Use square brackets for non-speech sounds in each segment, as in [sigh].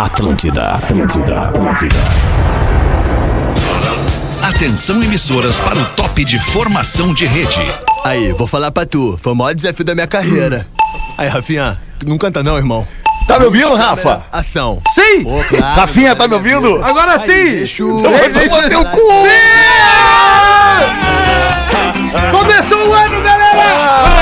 Atlântida, Atlântida, Atlântida. Atenção emissoras para o top de formação de rede. Aí, vou falar pra tu. Foi o maior desafio da minha carreira. Aí, Rafinha, não canta não, irmão. Tá me ouvindo, Rafa? Ação. Sim! Pô, claro, Rafinha, tá me ouvindo? vida. Agora Aí, sim! Deixa o... Então vai tomar teu cu! Começou o ano, galera!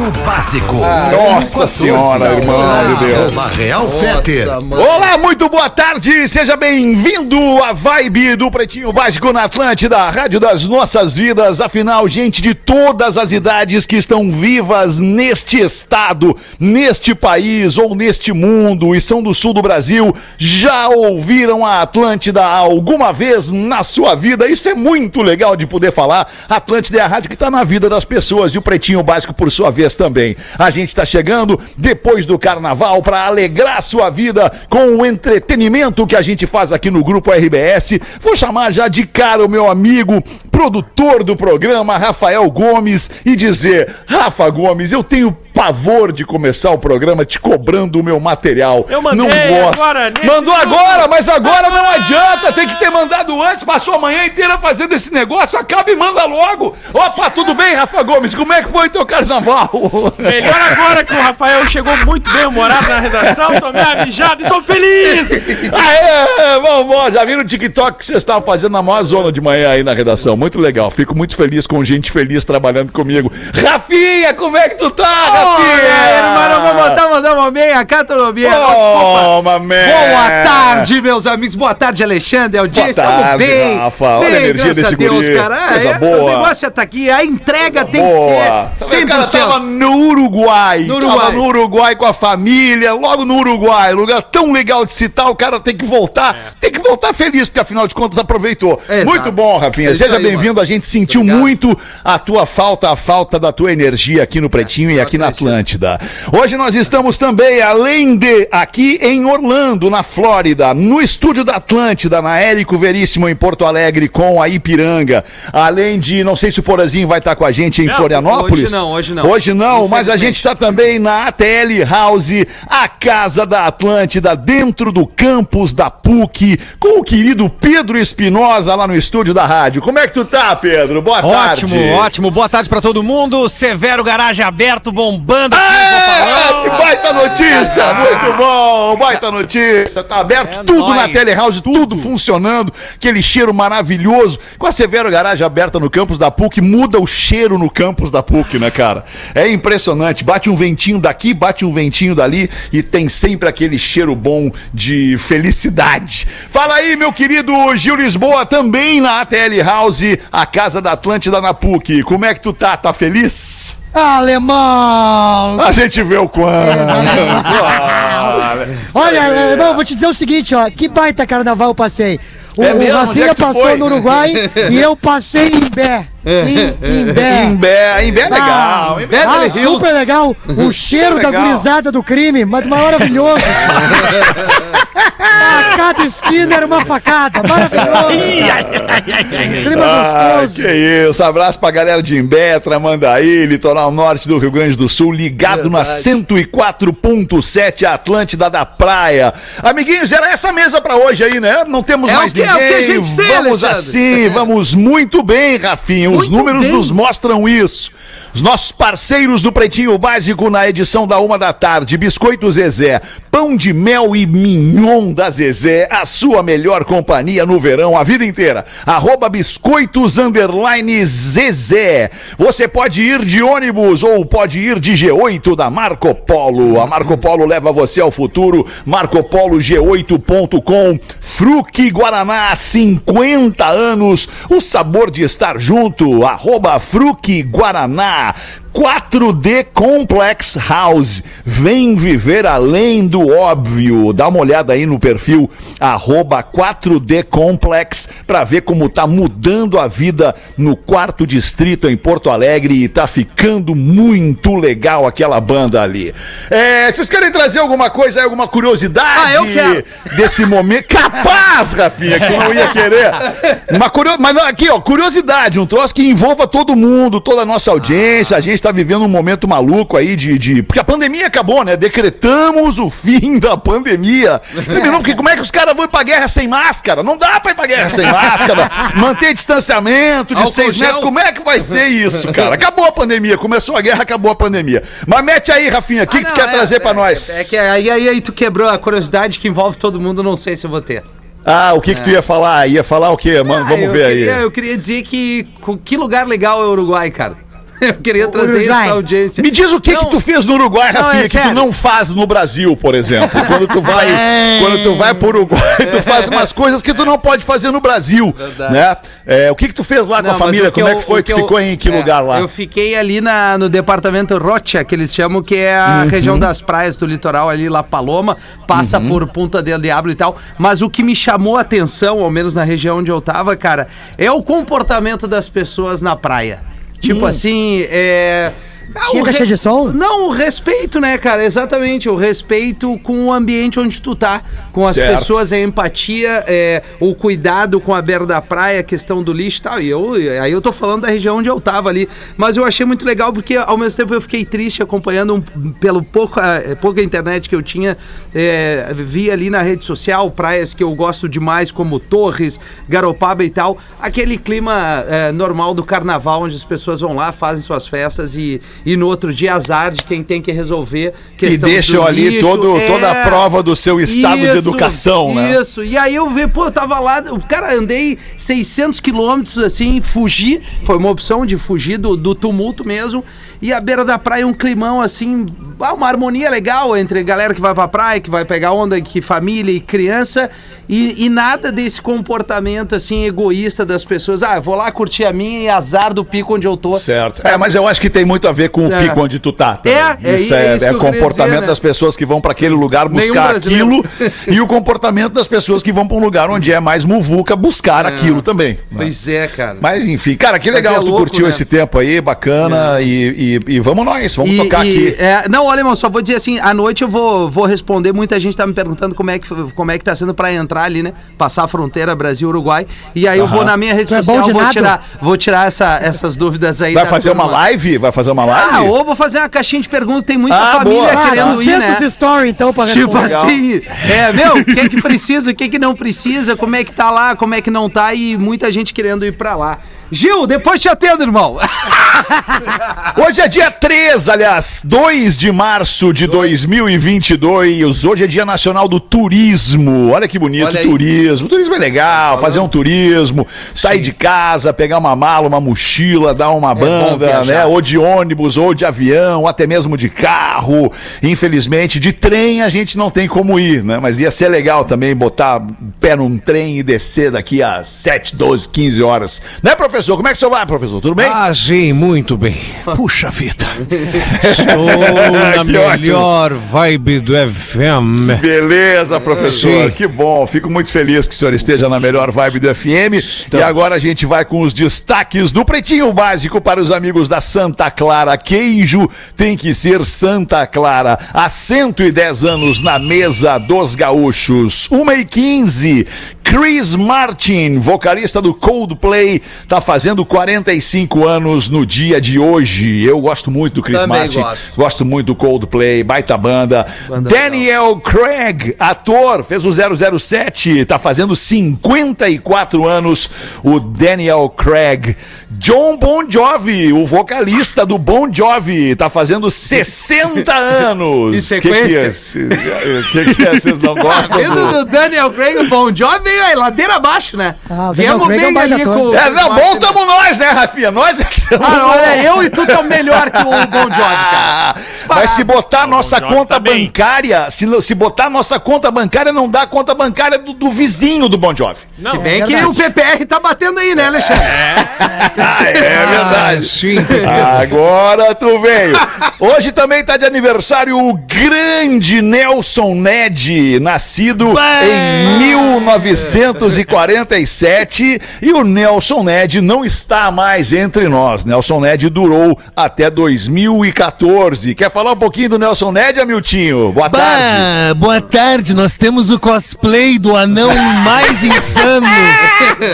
Pretinho Básico. Nossa senhora, irmão de Deus. Arroba Real Feter. Olá, muito boa tarde, seja bem-vindo à vibe do Pretinho Básico na Atlântida, a rádio das nossas vidas. Afinal, gente de todas as idades que estão vivas neste estado, neste país ou neste mundo e são do sul do Brasil, já ouviram a Atlântida alguma vez na sua vida? Isso é muito legal de poder falar. Atlântida é a rádio que está na vida das pessoas e o Pretinho Básico, por sua vez, também. A gente está chegando depois do carnaval para alegrar sua vida com o entretenimento que a gente faz aqui no Grupo RBS. Vou chamar já de cara o meu amigo, produtor do programa, Rafael Gomes, e dizer: Rafa Gomes, eu tenho pavor de começar o programa te cobrando o meu material. Eu mandei não gosto. agora, Mandou agora, mas agora não adianta. Tem que ter mandado antes. Passou a manhã inteira fazendo esse negócio. Acaba e manda logo. Opa, tudo bem, Rafa Gomes? Como é que foi teu carnaval? Melhor agora que o Rafael chegou muito bem humorado na redação, tomei a mijada e tô feliz! Aê, vamos, já viram o TikTok que vocês estavam fazendo na maior zona de manhã aí na redação. Muito legal. Fico muito feliz com gente feliz trabalhando comigo. Rafinha, como é que tu tá, Rafinha? Irmão, vou botar, mandar uma meia, meia. Oh, man. Boa tarde, meus amigos. Boa tarde, Alexandre. Audiência, Boa estamos tarde, bem. Rafa. Olha a bem, energia graças desse a Deus, guri. cara. Coisa É, boa. O negócio é tá aqui. A entrega tem que Boa. ser O cara 100%. tava no Uruguai. No Tava Uruguai. no Uruguai com a família, logo no Uruguai. Lugar tão legal de citar, o cara tem que voltar. Tem que voltar feliz, porque afinal de contas aproveitou. Exato. Muito bom, Rafinha. É Seja bem-vindo. mano. A gente sentiu Obrigado. muito a tua falta, a falta da tua energia aqui no Pretinho e aqui na Atlântida. Hoje nós estamos também, além de aqui em Orlando, na Flórida, no estúdio da Atlântida, na Érico Veríssimo, em Porto Alegre, com a Ipiranga. Além de, não sei se o Porazinho vai estar com a gente em Não, Florianópolis. hoje não, hoje não. Hoje não, mas a gente está também na ATL House, a casa da Atlântida, dentro do campus da PUC, com o querido Pedro Espinosa lá no estúdio da rádio. Como é que tu tá, Pedro? Boa tarde. Ótimo, ótimo. Boa tarde pra todo mundo. Severo Garagem aberto, bombando aqui. Ah, que baita notícia! Muito bom! Baita notícia! Tá aberto É tudo na nóis. Telehouse, tudo. funcionando, aquele cheiro maravilhoso. Com a Severo Garagem aberta no campus da PUC, muda o cheiro no campus da PUC, né, cara? É impressionante. Bate um ventinho daqui, bate um ventinho dali e tem sempre aquele cheiro bom de felicidade. Fala aí, meu querido Gil Lisboa, também na ATL House, a casa da Atlântida na PUC. Como é que tu tá? Tá feliz? Alemão! A gente vê o quanto. Olha, alemão, eu vou te dizer o seguinte, ó. Que baita carnaval eu passei. O, É o mesmo? É Rafinha tu passou foi? no Uruguai [laughs] e eu passei em Bé. Em, em Bé. Imbé, Imbé é legal. Ah, Imbé é ah, legal. super legal. O [laughs] cheiro da legal. gurizada do crime, mas maravilhoso. [laughs] A cada esquina era uma facada. Maravilhoso. Clima Ah, gostoso. que isso, abraço pra galera de Imbé, Tramandaí, litoral norte do Rio Grande do Sul, ligado na 104.7 Atlântida da Praia. Amiguinhos, era essa mesa pra hoje aí, né? Não temos É mais o que- é o ninguém. que a gente tem, vamos Alexandre. assim, vamos muito bem, Rafinha. Os Muito números bem. nos mostram isso. Os nossos parceiros do Pretinho Básico na edição da uma da tarde, Biscoito Zezé, pão de mel e mignon da Zezé, a sua melhor companhia no verão, a vida inteira. Arroba biscoitos underline Zezé. Você pode ir de ônibus ou pode ir de G8 da Marco Polo. A Marco Polo leva você ao futuro. MarcoPoloG8.com. Fruque Guaraná, 50 anos. O sabor de estar junto. Arroba Fruque Guaraná. 4D Complex House. Vem viver além do óbvio. Dá uma olhada aí no perfil arroba 4D Complex para ver como tá mudando a vida no quarto distrito em Porto Alegre e tá ficando muito legal aquela banda ali. É, vocês querem trazer alguma coisa aí, alguma curiosidade Ah, eu quero. desse momento? Capaz, Rafinha, que não ia querer. Uma curio... Mas não, aqui, ó, curiosidade, um troço que envolva todo mundo, toda a nossa audiência. A gente gente tá vivendo um momento maluco aí de, de. Porque a pandemia acabou, né? Decretamos o fim da pandemia. [laughs] Entendeu? Porque como é que os caras vão ir pra guerra sem máscara? Não dá pra ir pra guerra sem máscara. [laughs] Manter distanciamento de Álcool seis gel. metros. Como é que vai ser isso, cara? Acabou a pandemia, começou a guerra, acabou a pandemia. Mas mete aí, Rafinha, o que, Ah, que não, quer é- trazer pra é- nós? É, que aí, aí, aí tu quebrou a curiosidade que envolve todo mundo, não sei se eu vou ter. Ah, o que que tu ia falar? Ia falar o quê? Mano, Ah, vamos ver queria- aí. Eu queria dizer que que lugar legal é o Uruguai, cara. Eu queria trazer isso pra audiência. Me diz o que Não, que tu fez no Uruguai, Não, Rafinha, é que tu não faz no Brasil, por exemplo. Quando tu vai, [laughs] quando tu vai pro Uruguai, tu [laughs] faz umas coisas que tu não pode fazer no Brasil, Verdade. né? É, o que que tu fez lá com Não, a mas família? que Como é eu- que foi? o Tu eu- ficou em que é, lugar lá? Eu fiquei ali na, no departamento Rocha, que eles chamam, que é a Uhum. região das praias do litoral ali, La Paloma, passa Uhum. por Punta del Diablo e tal. Mas o que me chamou a atenção, ao menos na região onde eu tava, cara, é o comportamento das pessoas na praia. Tipo assim, é. Ah, Tinha caixa de som? Não, o respeito, né, cara? Exatamente, o respeito com o ambiente onde tu tá, com as Certo. pessoas, a empatia, é, o cuidado com a beira da praia, a questão do lixo e tal. E eu, aí eu tô falando da região onde eu tava ali. Mas eu achei muito legal porque, ao mesmo tempo, eu fiquei triste acompanhando um- pelo pouco, eh, pouca internet que eu tinha. eh, vi ali na rede social praias que eu gosto demais, como Torres, Garopaba e tal. Aquele clima eh, normal do carnaval, onde as pessoas vão lá, fazem suas festas e, e no outro dia azar de quem tem que resolver. E questão deixam do ali lixo. todo, toda É. a prova do seu estado de Isso, educação, né? Isso, e aí eu vi, pô, eu tava lá, o cara, andei 600 quilômetros, assim, fugi, foi uma opção de fugir do, do tumulto mesmo, e a beira da praia um climão, assim, ah, uma harmonia legal entre galera que vai pra praia, que vai pegar onda, que família e criança, e, e nada desse comportamento, assim, egoísta das pessoas, ah, vou lá curtir a minha e azar do pico onde eu tô. Certo. sabe? É, mas eu acho que tem muito a ver com o É. pico onde tu tá. também. É, é isso é, é isso é comportamento dizer, né? das pessoas que vão pra aquele lugar buscar aquilo [laughs] e o comportamento das pessoas que vão pra um lugar onde é mais muvuca buscar aquilo também. né? Pois é, cara. Mas enfim, cara, que legal, é tu louco, curtiu né? esse tempo aí, bacana, e, e, e vamos nós, vamos E- tocar e, aqui. é, não, olha, irmão, só vou dizer assim, à noite eu vou, vou responder, muita gente tá me perguntando como é que, como é que tá sendo pra entrar ali, né? Passar a fronteira Brasil-Uruguai. E aí eu vou na minha rede Tu é bom social, de vou tirar, vou tirar essa, essas dúvidas aí. Vai fazer uma live? Vai fazer uma live? Ah, ou vou fazer uma caixinha de perguntas, tem muita Ah, família boa. Ah, querendo ir, né? 200 story, então, pra Tipo responder. assim, é, meu, o que é que precisa, o que é que não precisa, como é que tá lá, como é que não tá e muita gente querendo ir pra lá. Gil, depois te atendo, irmão. [laughs] Hoje é dia 3, aliás, 2 de março de 2022. Hoje é dia nacional do turismo. Olha que bonito, Olha turismo. Turismo é legal, fazer um turismo, sair de casa, pegar uma mala, uma mochila, dar uma bom banda, né? Ou de ônibus, ou de avião, ou até mesmo de carro. Infelizmente, de trem a gente não tem como ir, né? Mas ia ser legal também botar o pé num trem e descer daqui a 7, 12, 15 horas. Né, professor? Como é que o senhor vai, professor? Tudo bem? Ah, sim, muito bem. [laughs] Puxa vida. [laughs] Estou na [laughs] Que ótimo. melhor vibe do FM. Beleza, professor. Sim. Que bom. Fico muito feliz que o senhor esteja na melhor vibe do FM. E agora a gente vai com os destaques do Pretinho Básico para os amigos da Santa Clara. Queijo tem que ser Santa Clara. Há 110 anos na mesa dos gaúchos. 1 e 15. Chris Martin, vocalista do Coldplay, tá fazendo 45 anos no dia de hoje. Eu gosto muito do Chris Também Martin. gosto. Gosto muito do Coldplay, baita banda. Banda Daniel Craig, ator, fez o 007, tá fazendo 54 anos. O Daniel Craig. John Bon Jovi, o vocalista do Bon Jovi, tá fazendo 60 [laughs] anos. Que sequência. Que que é? O que, que é? Vocês não [laughs] gostam Vendo do... do Daniel Craig, o Bon Jovi aí, ladeira abaixo, né? Ah, Viemos é bem ali com... É, não, bom tamo nós, né, Rafinha? Nós é que tamo Ah, bom. olha, eu e tu tão melhor que o Bon Jovi, cara. Mas se botar a nossa conta tá bem. bancária, se, se botar a nossa conta bancária, não dá a conta bancária do, do vizinho do Bon Jovi. Se bem é que verdade. o PPR tá batendo aí, né, Alexandre? Ah, é verdade. Sim. Agora tu veio. Hoje também tá de aniversário o grande Nelson Ned, nascido em 1947 e o Nelson Ned não está mais entre nós. Nelson Ned durou até 2014. Quer falar um pouquinho do Nelson Ned, Amiltinho? Boa tarde. Bah, boa tarde, nós temos o cosplay do anão mais [laughs] insano,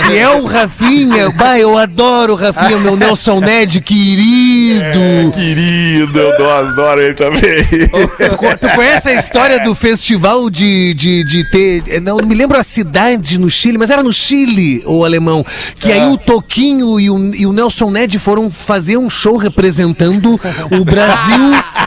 que é o Rafinha. Bah, eu adoro o Rafinha, meu Nelson Ned querido. Querido, eu adoro ele também. Tu, co- tu conhece a história do festival de, de, de ter. Não, não me lembro a cidade no Chile, mas era no Chile, o alemão. Que aí o Toquinho e o, e o Nelson Ned foram fazer um show representando o Brasil. [laughs]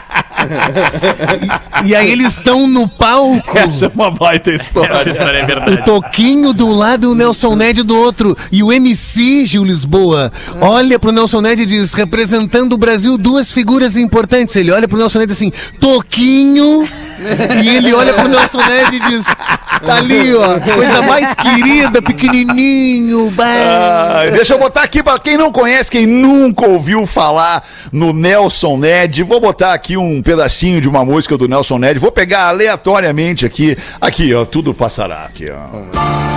E, e aí eles estão no palco. Essa é uma baita história. Essa história é O. Toquinho do lado e o Nelson Ned do outro. E o MC Gil Lisboa olha pro Nelson Ned e diz: representando o Brasil, duas figuras importantes. Ele olha pro Nelson Ned assim: Toquinho. E ele olha pro Nelson Ned e diz: tá ali, ó, coisa mais querida, pequenininho. bah." Ah, deixa eu botar aqui pra quem não conhece, quem nunca ouviu falar no Nelson Ned, vou botar aqui um pedacinho de uma música do Nelson Ned, vou pegar aleatoriamente aqui, aqui ó, tudo passará aqui ó.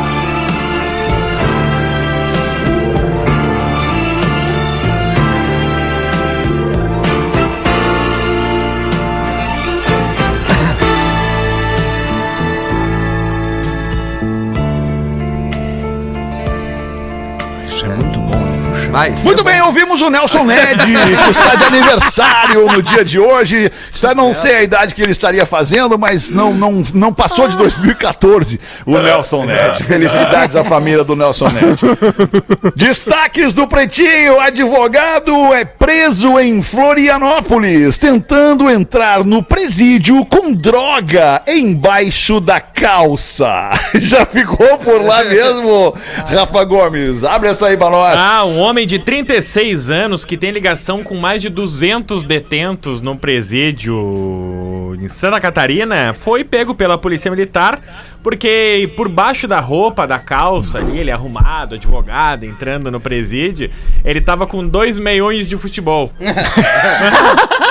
Isso Muito é bom. bem, ouvimos o Nelson Ned, que está de aniversário no dia de hoje. Está, não sei a idade que ele estaria fazendo, mas não, não, não passou de 2014 o Nelson Ned. Felicidades à família do Nelson Ned. [laughs] Destaques do Pretinho: advogado é preso em Florianópolis, tentando entrar no presídio com droga embaixo da calça. [laughs] Já ficou por lá mesmo, Rafa Gomes? Abre essa aí pra nós. Ah, um homem de 36 anos que tem ligação com mais de 200 detentos num presídio em Santa Catarina foi pego pela polícia militar porque por baixo da roupa, da calça ali, ele arrumado, advogado, entrando no presídio, ele tava com dois meiões de futebol.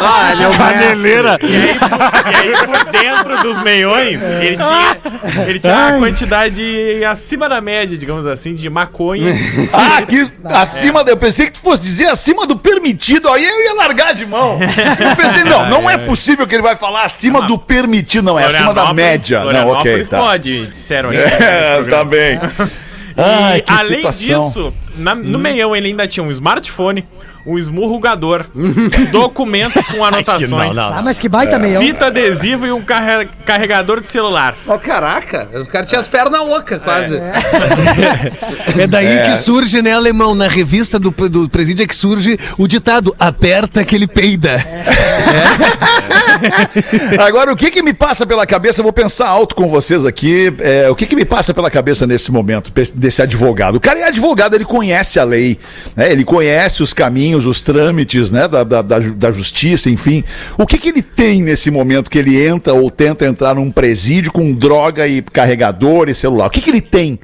Ah, ele é o Caneleira. E aí, e aí, por dentro dos meiões, ele tinha, ele tinha uma quantidade acima da média, digamos assim, de maconha. [laughs] Ah, aqui acima, eu pensei que tu fosse dizer acima do permitido, aí eu ia largar de mão. [laughs] Eu pensei, não, não é possível que ele vai falar acima do permitido, não, é acima da média. Não, ok, tá. pode, disseram [laughs] aí. É, nesse tá bem. [laughs] Ai, que além situação. disso, na- no meião ele ainda tinha um smartphone, um esmurrugador, [laughs] documentos com anotações, Ah, mas que baita meião. fita adesiva e um carre- carregador de celular. Ó, caraca, o cara tinha as pernas ocas, quase. É daí que surge, né, alemão? Na revista do, do presídio é que surge o ditado: aperta que ele peida. Agora, o que que me passa pela cabeça? Eu vou pensar alto com vocês aqui. é, o que que me passa pela cabeça nesse momento, desse advogado? O cara é advogado, ele conhece a lei, né? ele conhece os caminhos, os trâmites né? da, da, da justiça, enfim. O que que ele tem nesse momento que ele entra ou tenta entrar num presídio com droga e carregador e celular? O que que ele tem?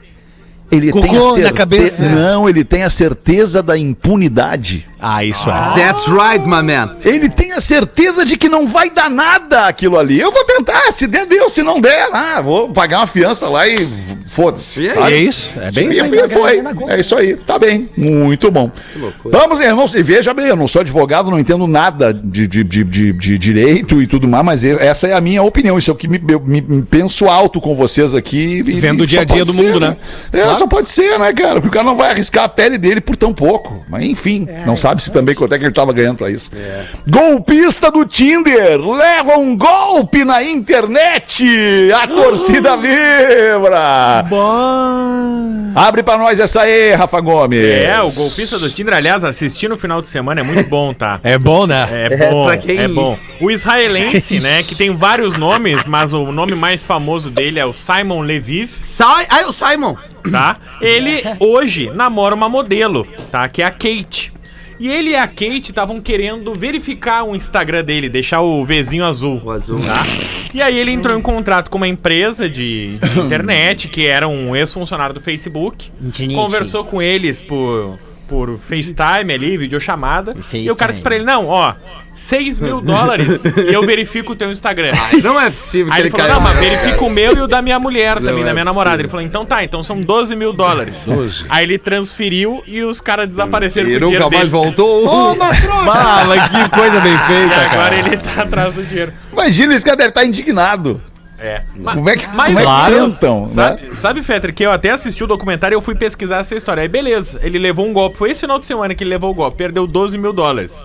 Ele Cocô tem a na certe- cabeça. Não, ele tem a certeza da impunidade. Ah, isso é. That's right, my man. Ele tem a certeza de que não vai dar nada aquilo ali. Eu vou tentar, se der, deu, se não der, ah, vou pagar uma fiança lá e foda-se. é isso, é bem isso aí. foi, é isso aí, tá bem, muito bom. Vamos, não, e veja bem, eu não sou advogado, não entendo nada de, de, de, de- de direito e tudo mais, mas e- essa é a minha opinião, isso é o que me, me- me penso alto com vocês aqui. e- Vendo o dia a dia do ser, mundo, né? É, só pode ser, né, cara? Porque o cara não vai arriscar a pele dele por tão pouco. Mas enfim, não sabe se também quanto é que ele tava ganhando pra isso. Golpista do Tinder leva um golpe na internet. A [gasps] torcida vibra. Abre pra nós essa aí, Rafa Gomes. É, o golpista do Tinder, aliás, assistir no final de semana é muito [laughs] bom, tá? É bom, né? É bom, pra quem- é bom. O israelense, [laughs] né, que tem vários nomes, mas o nome mais famoso dele é o Simon Leviv, Sai, ai, o Simon. Tá? Ele hoje namora uma modelo, tá? Que é a Kate. E ele e a Kate estavam querendo verificar o Instagram dele, deixar o Vzinho azul. O azul. Tá? E aí ele entrou em contrato com uma empresa de, de [laughs] internet, que era um ex-funcionário do Facebook. Conversou com eles por, por FaceTime ali, videochamada. FaceTime. E o cara disse pra ele: Não, ó, 6 mil dólares e eu verifico o teu Instagram. [laughs] Não é possível Aí que ele ele falou, não, mas verifica o meu e o da minha mulher também, Não da é minha namorada. Ele falou, então tá, então são 12 mil dólares. Aí ele transferiu e os caras desapareceram E com o dinheiro nunca mais dele. voltou. [laughs] Fala, que coisa bem E feita, agora cara. ele tá atrás do dinheiro. Imagina, esse cara deve estar indignado. É. Como é que, Mais como é ou que tentam, né? Sabe, sabe, Fetter, que eu até assisti o documentário e eu fui pesquisar essa história. Aí beleza, ele levou um golpe. Foi esse final de semana que ele levou o golpe. Perdeu 12 mil dólares.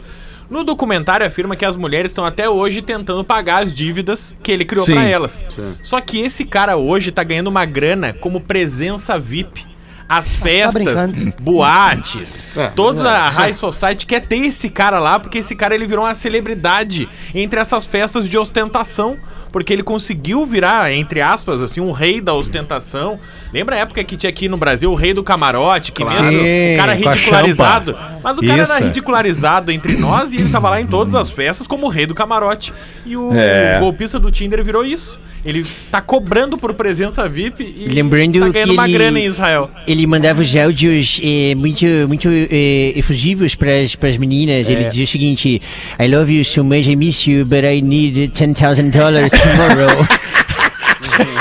No documentário afirma que as mulheres estão até hoje tentando pagar as dívidas que ele criou Sim. pra elas. Só que esse cara hoje tá ganhando uma grana como presença VIP. As festas, brincando. boates, [laughs] toda a High Society quer ter esse cara lá, porque esse cara ele virou uma celebridade entre essas festas de ostentação. Porque ele conseguiu virar, entre aspas, assim, um rei da ostentação. Lembra a época que tinha aqui no Brasil o rei do camarote, que mesmo Sim, o cara ridicularizado. Mas o cara Isso. era ridicularizado entre nós e ele tava lá em todas as festas como o rei do camarote. E o É. golpista do Tinder virou isso. Ele tá cobrando por presença VIP e Lembrando tá ganhando que uma ele- grana em Israel. Ele mandava os áudios eh, muito, muito eh, efusivos para as meninas. Ele dizia o seguinte: I love you so much, I miss you, but I need 10,000 dollars tomorrow.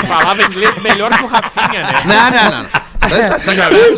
[laughs] Falava inglês melhor que o Rafinha, né? Não, não, não. Tá de [laughs] sacanagem.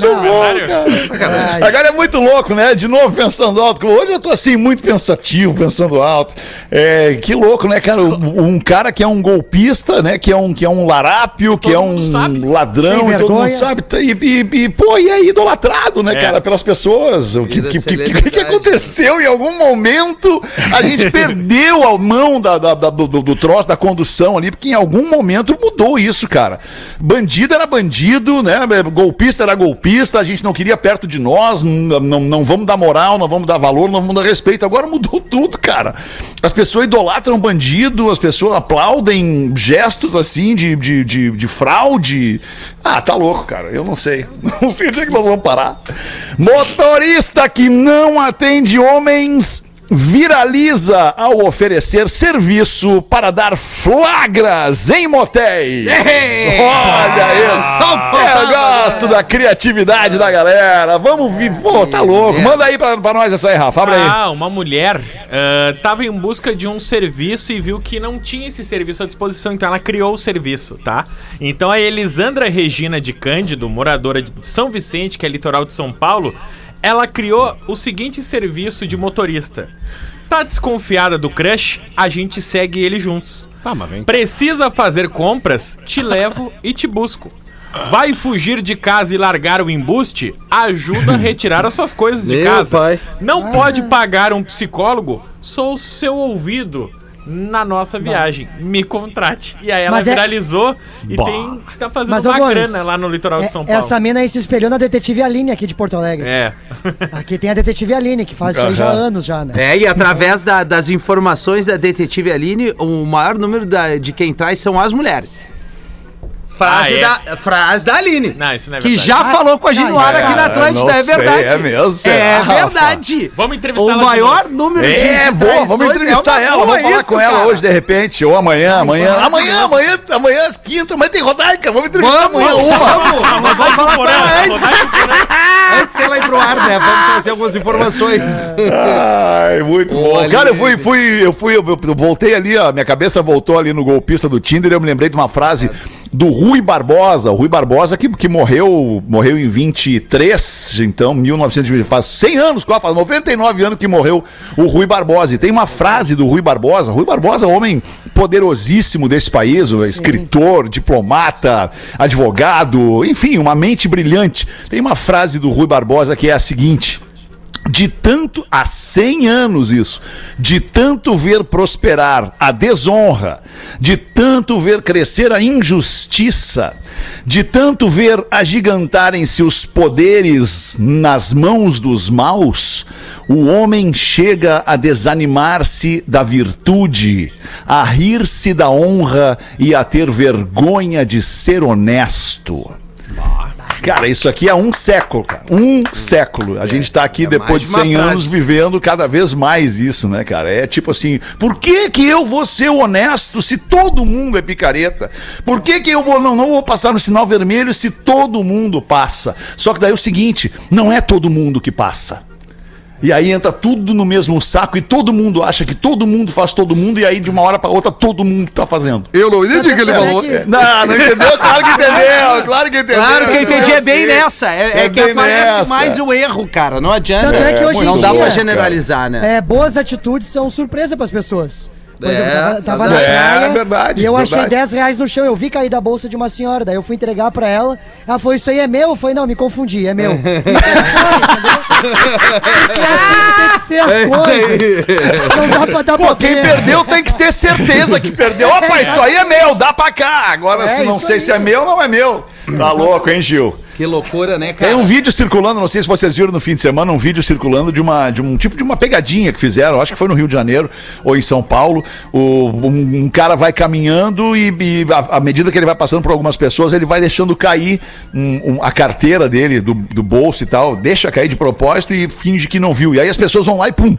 Agora é muito louco, né? De novo pensando alto. Hoje eu tô assim, muito pensativo, pensando alto. É, que louco, né, cara? Um cara que é um golpista, né? Que é um, que é um larápio, que Todo é um sabe. ladrão, e todo mundo sabe. E, e, e, pô, e é idolatrado, né, É. cara, pelas pessoas. O que, que, que, que, aconteceu? Em algum momento a gente [laughs] perdeu a mão da, da- da- do, do troço, da condução ali, porque em algum momento mudou isso, cara. Bandido era bandido, né? Golpista era golpista, a gente não queria perto de nós, não, não, não vamos dar moral, não vamos dar valor, não vamos dar respeito. Agora mudou [laughs] tudo, cara. As pessoas idolatram bandido, as pessoas aplaudem gestos assim de, de, de, de fraude. Ah, tá louco, cara. Eu não sei. [laughs] Não sei onde é que nós vamos parar. Motorista que não atende homens viraliza ao oferecer serviço para dar flagras em motéis. Olha isso. Só faltava, gosto da criatividade da galera. Vamos vir. Pô, tá louco. Manda aí pra, pra nós essa aí, Rafa. Abre aí. Ah, uma mulher ah, tava em busca de um serviço e viu que não tinha esse serviço à disposição, então ela criou o serviço, tá? Então a Elisandra Regina de Cândido, moradora de São Vicente, que é litoral de São Paulo, ela criou o seguinte serviço de motorista. Tá desconfiada do crush? A gente segue ele juntos. Ah, mas vem. Precisa fazer compras? Te levo e te busco. Vai fugir de casa e largar o embuste? Ajuda a retirar as suas coisas de Meu casa. pai. Não pode pagar um psicólogo? Sou seu ouvido na nossa viagem. Me contrate. E aí ela Mas é- viralizou e tem, tá fazendo Mas, ô, uma Gomes, grana lá no litoral de É- São Paulo. Essa mina aí se espelhou na detetive Aline aqui de Porto Alegre. É. [laughs] Aqui tem a detetive Aline, que faz isso aí já há anos já, né? É, e através da- das informações da detetive Aline, o maior número da- de quem traz são as mulheres. Frase, Ah, é? da, frase da Aline. Não, isso não é que verdade. já falou com a gente no ar não, aqui na é, Atlântida, é sei, verdade. é mesmo? Será, É Rafa? verdade. Vamos entrevistar O ela de maior novo. número de É, boa, vamos entrevistar uma ela, vamos falar isso, com ela cara. hoje de repente, ou amanhã, amanhã, amanhã, amanhã, amanhã às quinta, amanhã tem Rodaica, vamos entrevistar Vamos, amanhã uma. vamos, vamos, vamos falar com ela antes. Porã. Antes dela ir pro ar, né? Vamos trazer algumas informações. Ai, muito bom. Olha Cara, eu fui, fui, eu fui, eu, eu voltei ali, ó, minha cabeça voltou ali no golpista do Tinder, eu me lembrei de uma frase do Rui Barbosa, o Rui Barbosa que, que morreu, morreu em 23, então, 1920, faz 100 anos, faz 99 anos que morreu o Rui Barbosa. E tem uma frase do Rui Barbosa, Rui Barbosa, homem poderosíssimo desse país, o escritor, diplomata, advogado, enfim, uma mente brilhante. Tem uma frase do Rui Barbosa que é a seguinte: de tanto, há 100 anos isso, de tanto ver prosperar a desonra, de tanto ver crescer a injustiça, de tanto ver agigantarem-se os poderes nas mãos dos maus, o homem chega a desanimar-se da virtude, a rir-se da honra e a ter vergonha de ser honesto. Cara, isso aqui é um século, cara. Um século. A gente tá aqui é depois de de uma 100 frase. anos vivendo cada vez mais isso, né, cara? É tipo assim, por que que eu vou ser honesto se todo mundo é picareta? Por que que eu vou, não, não vou passar no sinal vermelho se todo mundo passa? Só que daí é o seguinte, não é todo mundo que passa. E aí entra tudo no mesmo saco e todo mundo acha que todo mundo faz todo mundo e aí de uma hora pra outra todo mundo tá fazendo. Eu não entendi o que ele É falou. que- Não, não entendeu? Claro que entendeu, [laughs] claro que entendeu. Claro que eu entendi, é bem nessa. É, é que bem aparece nessa. mais o erro, cara. Não adianta. Tanto é que hoje em não dá dia- pra generalizar, né? É, boas atitudes são surpresa pras pessoas. Por É, exemplo, tava, tava é na praia verdade, e eu achei verdade. 10 reais no chão. Eu vi cair da bolsa de uma senhora. Daí eu fui entregar pra ela. Ela falou: Isso aí é meu? Eu falei: Não, me confundi, é meu. [laughs] [laughs] Entendeu? É as coisas. Não dá pra dar Pô, pra quem perdeu tem que ter certeza que perdeu. [laughs] Opa, isso aí é meu, dá pra cá. Agora, É, se não sei aí. se é meu, não é meu. Tá louco, hein, Gil? Que loucura, né, cara? Tem um vídeo circulando, não sei se vocês viram no fim de semana, um vídeo circulando de uma de um tipo de uma pegadinha que fizeram, acho que foi no Rio de Janeiro ou em São Paulo. O, um, um cara vai caminhando e, e à à medida que ele vai passando por algumas pessoas, ele vai deixando cair um- um- a carteira dele do, do bolso e tal, deixa cair de propósito e finge que não viu. E aí as pessoas vão lá e pum!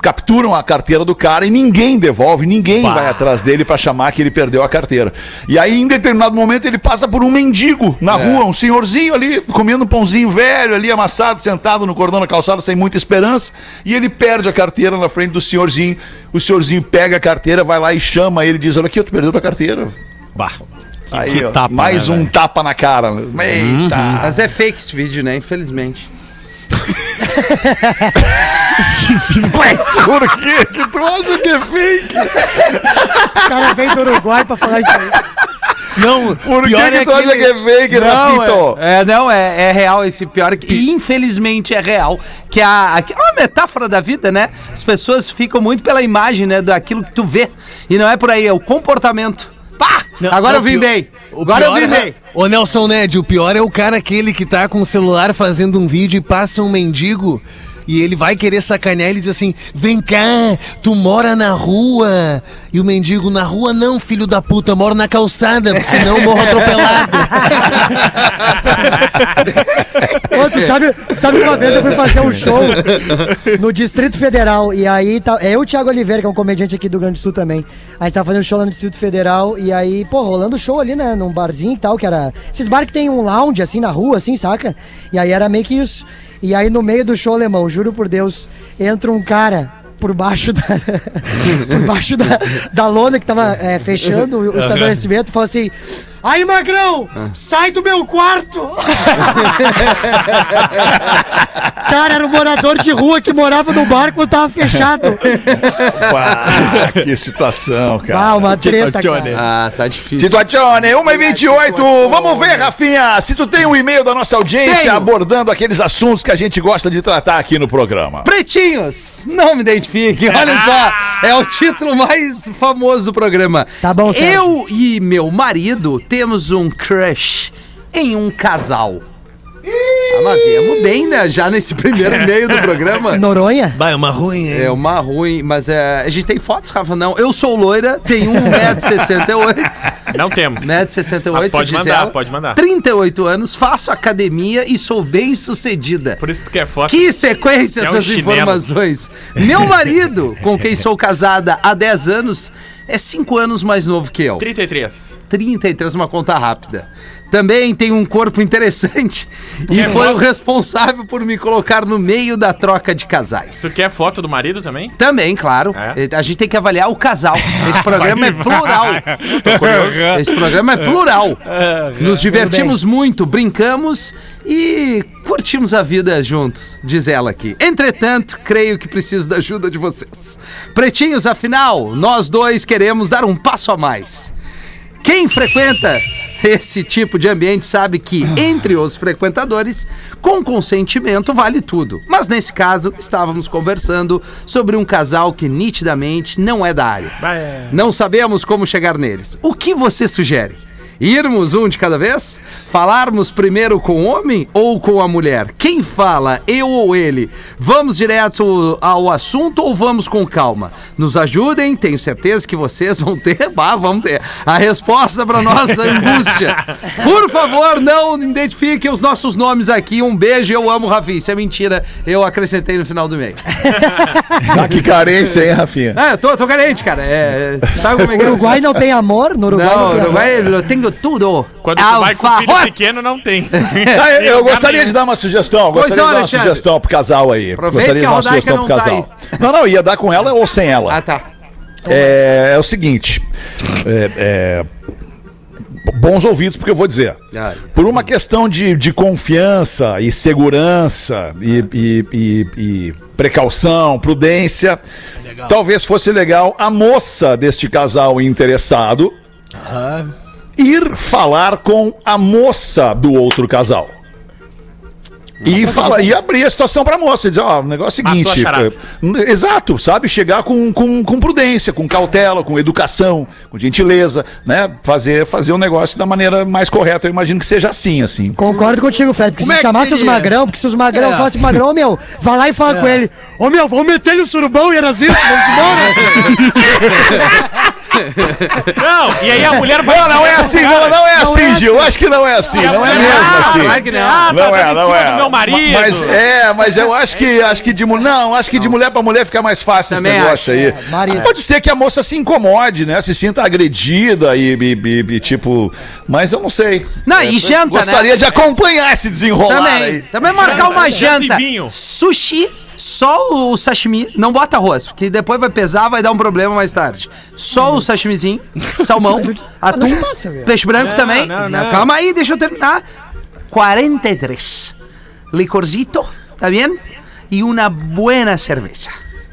Capturam a carteira do cara e ninguém devolve, ninguém vai atrás dele pra chamar que ele perdeu a carteira. E aí, em determinado momento, ele passa por um mendigo na rua, um senhorzinho ali, comendo um pãozinho velho ali, amassado, sentado no cordão da calçada, sem muita esperança, e ele perde a carteira na frente do senhorzinho. O senhorzinho pega a carteira, vai lá e chama ele, diz: Olha aqui, tu perdeu tua carteira. Bah. Aí, que ó, tapa, mais né, um velho? tapa na cara. Eita! Mas é fake esse vídeo, né? Infelizmente. [laughs] Mas por que que tu acha que é fake? O cara vem do Uruguai pra falar isso aí. Não, Por que, pior que é tu acha que é fake, Não, Rafito? é, é, não, é, é real esse pior. que- E infelizmente é real. Que a, a, é uma metáfora da vida, né? As pessoas ficam muito pela imagem, né? Daquilo que tu vê. E não é por aí, é o comportamento. Pá! Não, Agora eu não, vim pior- bem. o Agora eu pior vim é- bem. Ô Nelson Ned, o pior é o cara aquele que tá com o celular fazendo um vídeo e passa um mendigo e ele vai querer sacanear ele diz assim: Vem cá, tu mora na rua. E o mendigo, na rua não, filho da puta, eu moro na calçada, porque senão eu morro atropelado. [laughs] Ô, tu sabe, sabe uma vez eu fui fazer um show no Distrito Federal e aí tá, é eu Thiago Oliveira, que é um comediante aqui do Grande Sul também. A gente tava fazendo um show lá no Distrito Federal e aí, pô, rolando show ali, né, num barzinho e tal, que era esses bar que tem um lounge assim na rua, assim, saca? E aí era meio que isso. E aí no meio do show alemão, juro por Deus, entra um cara por baixo da [laughs] por baixo da, da lona que tava é, fechando o estabelecimento e falou assim: Aí, Magrão, sai do meu quarto! [laughs] Cara, era um morador de rua que morava no bar quando tava fechado. Pá, que situação, cara. Ah, uma treta, cara. Ah, tá difícil. Situazione, 1 e 28 Vamos ver, Rafinha, se tu tem um e-mail da nossa audiência Tenho. abordando aqueles assuntos que a gente gosta de tratar aqui no programa. Pretinhos, não me identifique, olha só, é o título mais famoso do programa. Tá bom, Sérgio. Eu e meu marido temos um crush em um casal. Ah, mas viemos bem, né? Já nesse primeiro [laughs] e-mail do programa. Noronha? Vai, uma ruim, É uma ruim, mas é, a gente tem fotos, Rafa? Não. Eu sou loira, tenho 1,68m. Não temos. 1,68m. Mas pode mandar, ela. pode mandar. 38 anos, faço academia e sou bem sucedida. Por isso que tu quer foto. Que sequência É um essas chinelo. informações. Meu marido, com quem sou casada há 10 anos, é 5 anos mais novo que eu. 33. 33, uma conta rápida. Também tem um corpo interessante e foi foto? o responsável por me colocar no meio da troca de casais. Tu quer foto do marido também? Também, claro. É? A gente tem que avaliar o casal. Esse [laughs] programa é plural. [laughs] [laughs] Esse programa é plural. Nos divertimos muito, brincamos e curtimos a vida juntos, diz ela aqui. Entretanto, creio que preciso da ajuda de vocês. Pretinhos, afinal, nós dois queremos dar um passo a mais. Quem frequenta esse tipo de ambiente sabe que, entre os frequentadores, com consentimento vale tudo. Mas nesse caso, estávamos conversando sobre um casal que nitidamente não é da área. Não sabemos como chegar neles. O que você sugere? Irmos um de cada vez? Falarmos primeiro com o homem ou com a mulher? Quem fala, eu ou ele? Vamos direto ao assunto ou vamos com calma? Nos ajudem, tenho certeza que vocês vão ter, [laughs] bah, vamos ter, a resposta para nossa angústia. Por favor, não identifiquem os nossos nomes aqui. Um beijo, eu amo Rafinha. Isso é mentira, eu acrescentei no final do mês. Ah, que carência, hein, Rafinha? Ah, eu tô, tô carente, cara. É, sabe como é que O é? Uruguai não tem amor? No Uruguai não, Não, tem Uruguai eu tudo. Quando tu vai com o filho pequeno, não tem. [laughs] Ah, eu, eu gostaria de dar uma sugestão, Pois gostaria não, de dar uma Alexandre. sugestão pro casal aí. Aproveita gostaria de dar uma sugestão pro não tá casal. Não, não, ia dar com ela ou sem ela. Ah, tá. É, é o seguinte. é, é, bons ouvidos, porque eu vou dizer. Ai. Por uma questão de, de confiança e segurança e, e- e- e precaução, prudência, talvez fosse legal a moça deste casal interessado ir falar com a moça do outro casal. E, fala, e abrir a situação pra moça, e dizer, ó, o negócio é o seguinte. Exato, sabe? Chegar com, com, com prudência, com cautela, com educação, com gentileza, né? Fazer, fazer o negócio da maneira mais correta. Eu imagino que seja assim, assim. Concordo contigo, Fred. Porque Como se é chamasse os magrão, porque se os magrão É. fossem magrão, ô meu, vai lá e fala com ele. Ô meu, vamos meter ele no surubão e era assim, vamos embora. [laughs] Não, e aí a mulher vai. Não, não é assim, não, não é assim, Gil. Acho que não é assim, não é mesmo Ah, assim. claro que não. Ah, Não tá é, não cima é. meu marido. Mas é, mas eu acho que acho que de mulher, não, acho que de mulher pra mulher fica mais fácil esse negócio aí. É, Maria. Pode ser que a moça se incomode, né? Se sinta agredida e, e- e- e, tipo, mas eu não sei. Não, e Eu janta, Gostaria né? de acompanhar esse desenrolar Também. aí. Também marcar uma Janta e. Sushi, só o sashimi. Não bota arroz, porque depois vai pesar, vai dar um problema mais tarde. Só o sashimizinho, [laughs] salmão, atum, passa, meu. peixe branco Não, também. não, não. Calma aí, deixa eu terminar. 43. Licorcito, tá bem? E uma buena cerveja.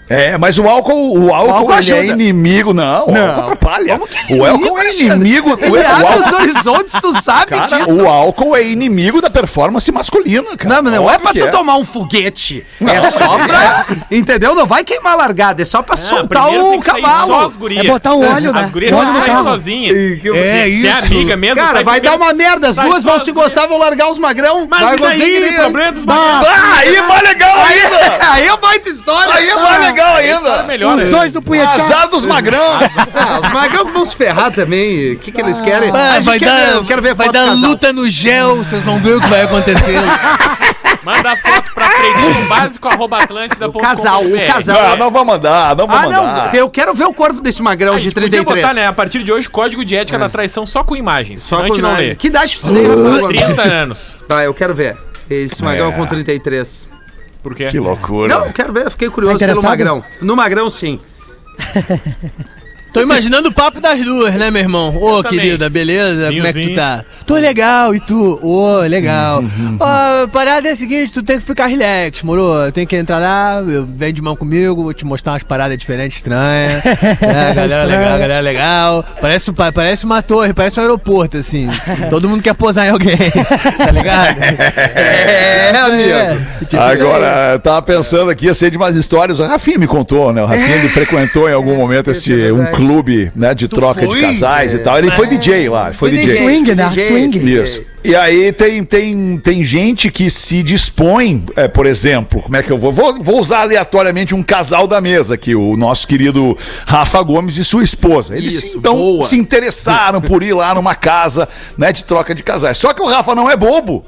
É, mas o álcool, o álcool, álcool ele é inimigo, não. O álcool atrapalha. o álcool é inimigo. O, Ele o abre álcool, os horizontes, tu sabe cara, disso. o álcool é inimigo da performance masculina, cara. Não, mas não é pra tu tomar um foguete. É só pra. Entendeu? Não vai queimar a largada, é só pra soltar primeiro o tem que sair cavalo. Só as gurias. É botar um óleo, né? As gurias não saem carro. sozinhas. É Se é isso. amiga mesmo. Cara, vai dar uma merda. As duas vão se gostar, vão largar os magrão. Mas vai daí, que- problema dos Ah, aí é mais legal Aí, ainda! [laughs] aí é baita história. Aí é mais legal É ainda! melhor. Os dois do punheteado. Azar dos magrão! Ah, os magrão que vão se ferrar também. O que, que eles querem? Ah, vai quer dar, ver- eu quero ver vai foto dar luta no gel, vocês vão ver o que vai acontecer. [laughs] Manda a foto pra pretinho básico arroba atlântida O casal, o casal. Não, não vou mandar, não vou Ah, mandar. não. Eu quero ver o corpo desse magrão A de gente podia 33. botar, né? A partir de hoje, código de ética da traição só com imagens. Só com não lê. Que idade tu tem, Rafael, agora? 30 anos. Ah, eu quero ver. Esse magrão É. com 33. Por quê? Que loucura. Não, quero ver. eu Fiquei curioso Tá pelo magrão. No magrão, sim. [laughs] Tô imaginando o papo das duas, né, meu irmão? Ô, também. querida, beleza? Como é que tu Vinhozinho. tá? Tô legal, e tu? Ô, legal. Ó, a parada é a seguinte, tu tem que ficar relax, moro? Tem que entrar lá, vem de mão comigo, vou te mostrar umas paradas diferentes, estranhas. [laughs] É, galera legal, galera legal. Parece, pa- parece uma torre, parece um aeroporto, assim. Todo mundo quer posar em alguém, [laughs] tá ligado? É, amigo. tipo, Agora, eu tava pensando aqui, eu sei de umas histórias. O Rafinha me contou, né? O Rafinha ele frequentou em algum momento esse, um clube né, de troca de casais e tal. Ele foi DJ lá, foi DJ. Swing, né? DJ. Swing. Isso. E aí tem, tem, tem gente que se dispõe, é, por exemplo, como é que eu vou? vou? Vou usar aleatoriamente um casal da mesa aqui, o nosso querido Rafa Gomes e sua esposa. Eles Isso, então boa. se interessaram por ir lá numa casa né, de troca de casais. Só que o Rafa não é bobo.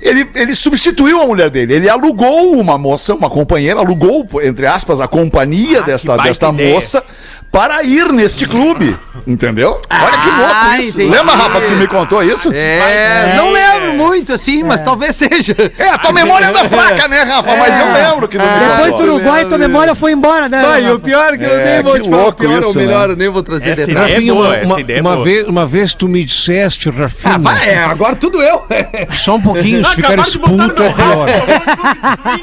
Ele, ele substituiu a mulher dele. Ele alugou uma moça, uma companheira, alugou, entre aspas, a companhia Ah, desta, desta ideia. moça para ir neste clube. Entendeu? Olha que louco Ah, isso. entendi. Lembra, Rafa, que tu me contou isso? É, não lembro muito assim, mas talvez seja. É, a tua memória anda fraca, né, Rafa? Mas eu lembro que tu me Depois contou. do Uruguai, tua memória foi embora, né? Vai, o pior é que eu É, nem vou te falar o pior isso, ou melhor, né? eu nem vou trazer Essa detalhes. ideia é boa, essa uma, ideia é uma boa. vez, uma vez tu me disseste, Rafinha, Ah, vai, é, agora tudo eu. só um pouquinho, [laughs] se ficar expulso é pior.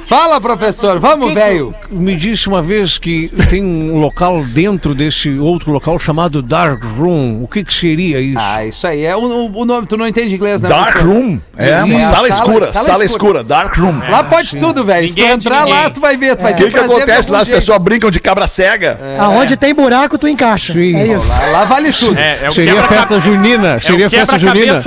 Fala, professor, vamos, velho. Me disse uma vez que tem um local dentro desse outro local chamado Dark Room. O que, que seria isso? Ah, isso aí. É o, o- o nome, tu não entende inglês, né? Dark professor? Room. É, É, uma a sala, sala- escura. sala Sala, escura. escura. Dark Room. Lá pode tudo, velho. Se tu Ninguém é entrar lá, tu vai ver. Tu vai O ter que, que acontece lá? As pessoas brincam de cabra cega. Aonde tem buraco, tu encaixa. Sim. É isso. Lá, lá vale tudo. É, é o seria festa junina. É Seria festa junina.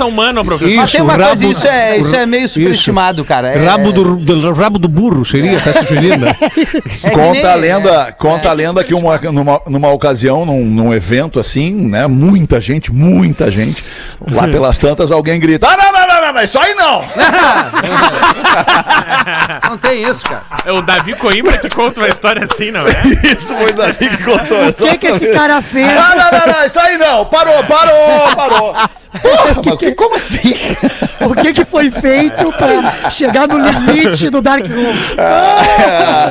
professor. Mas tem uma Isso, coisa, isso é, isso é meio Isso. Superestimado, cara. É, Rabo do, do- rabo do burro seria festa junina. [laughs] é que Conta nem- a lenda, é, conta é, a lenda que uma, numa, numa ocasião, num, num evento assim, né? Muita gente, muita gente. Lá [laughs] pelas tantas, alguém grita: Ah, não, não, não, não, não, isso aí não! [laughs] Não tem isso, cara. É o Davi Coimbra que conta uma história assim, não é? [laughs] Isso foi daí que contou. O que, que esse cara fez? Não, não, não, não, isso aí não! Parou, parou, parou! Porra, mas que- como assim? [laughs] O que, que foi feito pra chegar no limite do Dark Room?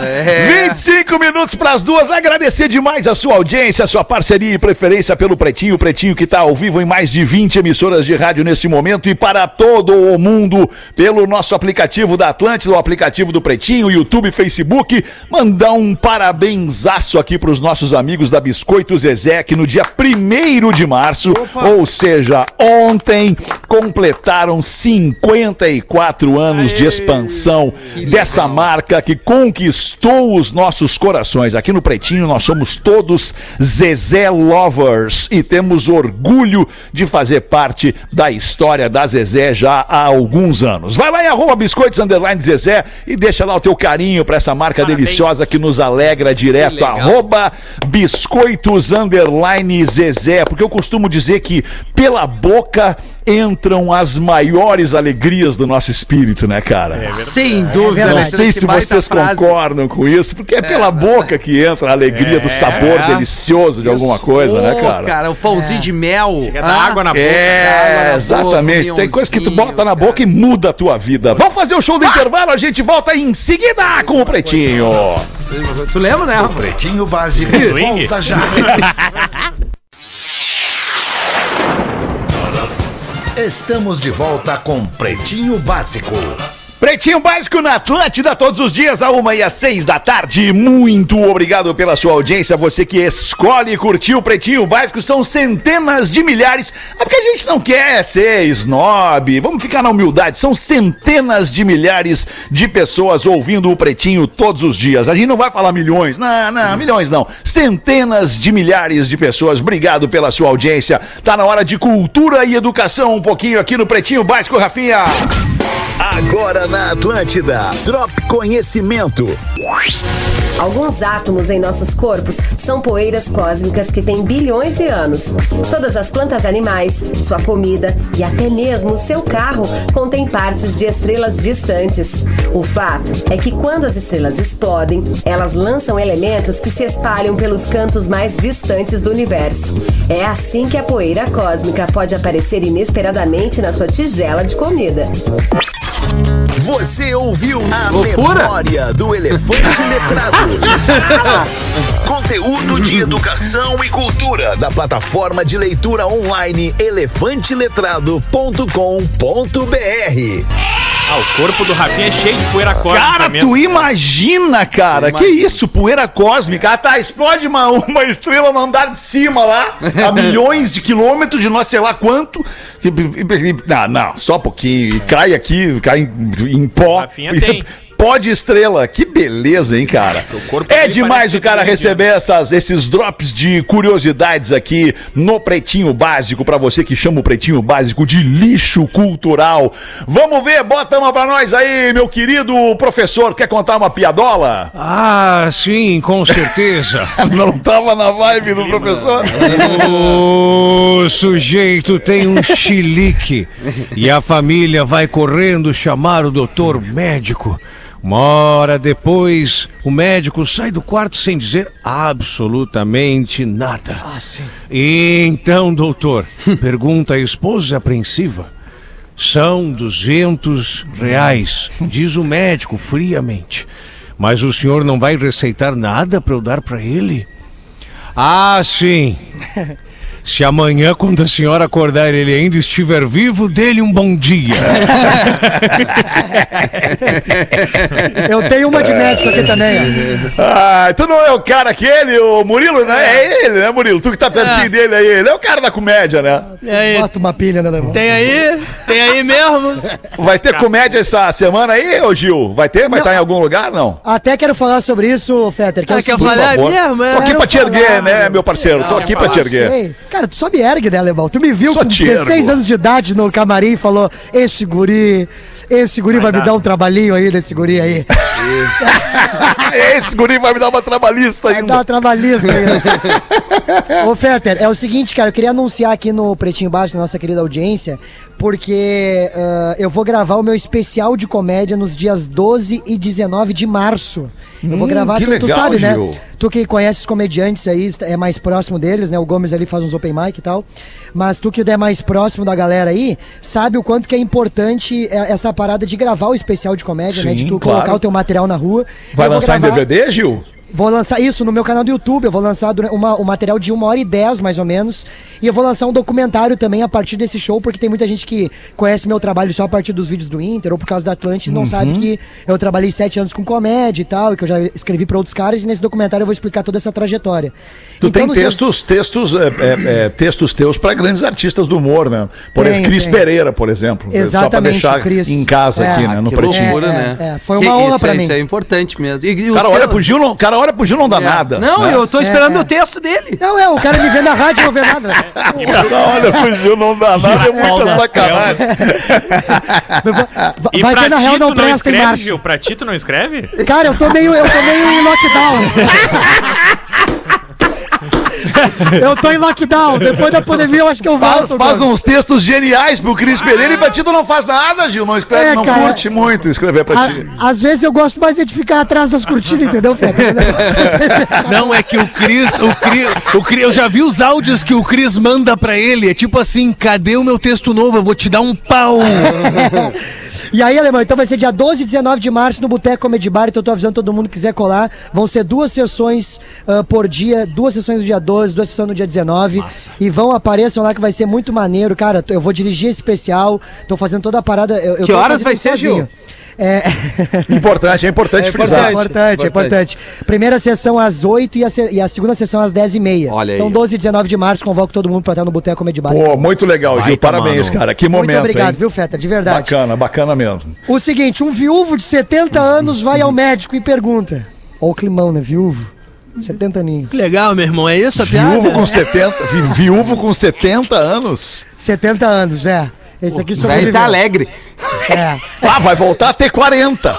É. 25 minutos para as duas. Agradecer demais a sua audiência, a sua parceria e preferência pelo Pretinho. O Pretinho que está ao vivo em mais de 20 emissoras de rádio neste momento e para todo o mundo pelo nosso aplicativo da Atlântida, o aplicativo do Pretinho, YouTube, Facebook. Mandar um parabenzaço aqui para os nossos amigos da Biscoito Zezé, que no dia 1 de março, ou seja, ontem, completaram 54 anos de expansão dessa marca que conquistou os nossos corações. Aqui no Pretinho nós somos todos Zezé Lovers e temos orgulho de fazer parte da história da Zezé já há alguns anos. Vai lá em arroba biscoitos underline Zezé e deixa lá o teu carinho para essa marca Parabéns. deliciosa que nos alegra direto. Arroba biscoitos underline Zezé, porque eu costumo dizer que pela boca entram as maiores alegrias do nosso espírito, né, cara? Sem dúvida. verdade. Não sei se vocês frase. concordam com isso, porque é pela boca que entra a alegria do sabor delicioso de alguma coisa, né, Ô, cara? o pãozinho de mel. Chega ah, da água na boca. É, água na exatamente. boca, Tem coisa que tu minhãozinho, bota na cara. boca e muda a tua vida. Vamos fazer o show do intervalo, a gente volta em seguida com o Pretinho. Tu lembra, né, Rafa? Pretinho Básico [laughs] volta já. Estamos de volta com Pretinho Básico. Pretinho Básico na Atlântida, todos os dias, a uma e às seis da tarde. Muito obrigado pela sua audiência. Você que escolhe curtir o Pretinho Básico, são centenas de milhares. É porque a gente não quer ser snob, vamos ficar na humildade. São centenas de milhares de pessoas ouvindo o Pretinho todos os dias. A gente não vai falar milhões, não, não, milhões não. Centenas de milhares de pessoas. Obrigado pela sua audiência. Tá na hora de cultura e educação um pouquinho aqui no Pretinho Básico, Rafinha. Agora na Atlântida. Drop Conhecimento. Alguns átomos em nossos corpos são poeiras cósmicas que têm bilhões de anos. Todas as plantas animais, sua comida e até mesmo seu carro contêm partes de estrelas distantes. O fato é que quando as estrelas explodem, elas lançam elementos que se espalham pelos cantos mais distantes do universo. É assim que a poeira cósmica pode aparecer inesperadamente na sua tigela de comida. Você ouviu a Loucura. memória do elefante letrado. [laughs] Conteúdo de educação e cultura da plataforma de leitura online elefanteletrado.com.br. Ah, o corpo do Rafinha é cheio de poeira cósmica Cara, mesmo. tu imagina, cara, que isso, poeira cósmica. Ah, tá, explode uma, uma estrela no andar de cima lá, a [laughs] milhões de quilômetros de nós sei lá quanto. Não, não, só um pouquinho. E cai aqui, cai em, em pó. Rafinha tem. [laughs] Pó de estrela, que beleza, hein, cara? É demais o cara receber essas, esses drops de curiosidades aqui no Pretinho Básico, pra você que chama o Pretinho Básico de lixo cultural. Vamos ver, bota uma pra nós aí, meu querido professor. Quer contar uma piadola? Ah, sim, com certeza. [laughs] Não tava na vibe do professor? O sujeito tem um chilique e a família vai correndo chamar o doutor médico. Uma hora depois, o médico sai do quarto sem dizer absolutamente nada. Ah, sim. Então, doutor, [laughs] pergunta a esposa apreensiva. São 200 reais, diz o médico friamente. Mas o senhor não vai receitar nada para eu dar para ele? Ah, sim. [laughs] Se amanhã, quando a senhora acordar e ele ainda estiver vivo, dê-lhe um bom dia. [laughs] Eu tenho uma de médico aqui também. Ah, tu não é o cara aquele, o Murilo, né? É ele, né, Murilo? Tu que tá pertinho dele aí. Ele é o cara da comédia, né? E aí, Bota uma pilha, né, irmão? tem aí? Tem aí mesmo? Vai ter comédia essa semana aí, ô Gil? Vai ter? Vai estar em algum lugar? Não. Até quero falar sobre isso, Fetter. Que é Ah, o quer seguinte- falar favor. mesmo? é? Tô aqui Quero pra te erguer, né, meu parceiro? Tô aqui pra te erguer. Sei. Cara, tu só me ergue, né, Alemão? Tu me viu Só com te 16 ergo. anos de idade no camarim e falou: Esse guri, esse guri vai, me dar um trabalhinho aí desse guri aí. [laughs] Esse guri vai me dar uma trabalhista Vai dar ainda. uma trabalhista aí. né? Ô, Fetter, é o seguinte, cara, eu queria anunciar aqui no Pretinho Baixo, na nossa querida audiência, porque ah, eu vou gravar o meu especial de comédia nos dias 12 e 19 de março. Eu vou Hum, gravar, que tu, tu legal, sabe, né? Gil. Tu que conhece os comediantes aí, é mais próximo deles, né? O Gomes ali faz uns open mic e tal. Mas tu que é mais próximo da galera aí, sabe o quanto que é importante é, essa parada de gravar o especial de comédia, né? De Sim, tu claro. colocar o teu material na rua. Vai Eu lançar em gravar- DVD, Gil? Vou lançar isso no meu canal do YouTube. Eu vou lançar uma, um material de uma hora e dez, mais ou menos. E eu vou lançar um documentário também a partir desse show, porque tem muita gente que conhece meu trabalho só a partir dos vídeos do Inter ou por causa da Atlântida e não sabe Uhum. que eu trabalhei sete anos com comédia e tal, e que eu já escrevi para outros caras. E nesse documentário eu vou explicar toda essa trajetória. Tu Então, tem textos, textos, é, é, é, textos teus pra grandes artistas do humor, né? Por Tem, exemplo, Cris tem. Pereira, por exemplo. Só pra Exatamente, deixar o Cris. em casa É. aqui, né? No que pretinho. loucura, É, né? é, foi Que uma honra isso pra é- mim. Isso é importante mesmo. E, e Cara, olha teus- pro Gil, não, cara, olha pro Gil, não dá É. nada. Não, né? eu tô É, esperando é. o texto dele. Não, é, o cara me vê na rádio e não vê nada. [laughs] Cara, olha pro Gil, não dá nada, é muita sacanagem. E Vai ver na real não presta escreve. Gil? Pra ti, tu não escreve? Cara, eu tô meio, eu tô meio em lockdown. [laughs] [laughs] eu tô em lockdown. Depois da pandemia eu acho que eu Faz, volto. faz cara. uns textos geniais pro Cris Pereira e pra ti tu não faz nada, Gil. Não escreve, É, não cara. curte muito escrever pra A- ti. às vezes eu gosto mais de ficar atrás das cortinas, entendeu, Fê? Não, é que o Cris, o Cris, o Cris, eu já vi os áudios que o Cris manda pra ele. É tipo assim, cadê o meu texto novo? Eu vou te dar um pau. [laughs] E aí, Alemão, então vai ser dia 12 e 19 de março no Boteco Comedy Bar, então eu tô avisando todo mundo que quiser colar. Vão ser duas sessões ah, por dia, duas sessões no dia 12, duas sessões no dia 19. E vão, apareçam lá que vai ser muito maneiro. Cara, eu vou dirigir esse especial, tô fazendo toda a parada. Eu, eu Que tô horas vai ser, sozinho. Gil? É, [laughs] Importante, é importante é frisar. importante, é importante. Primeira sessão às 8 e a, se- e a segunda sessão às 10 e meia. Olha aí. Então 12 e 19 de março, convoco todo mundo pra estar no Boteco Comedy Bar. Pô, muito legal, Gil. Baita, Parabéns, mano. cara. Que Muito momento, obrigado, hein? viu, Feta? De verdade. Bacana, bacana mesmo. O seguinte, um viúvo de 70 anos vai ao médico e pergunta. Ó o climão, né? Viúvo. 70 aninhos. Que legal, meu irmão. É isso a Viúvo piada? com 70, vi- viúvo com 70 anos. 70 anos, é. Esse aqui sobreviveu. tá alegre. É. Ah, vai voltar a ter 40. [laughs]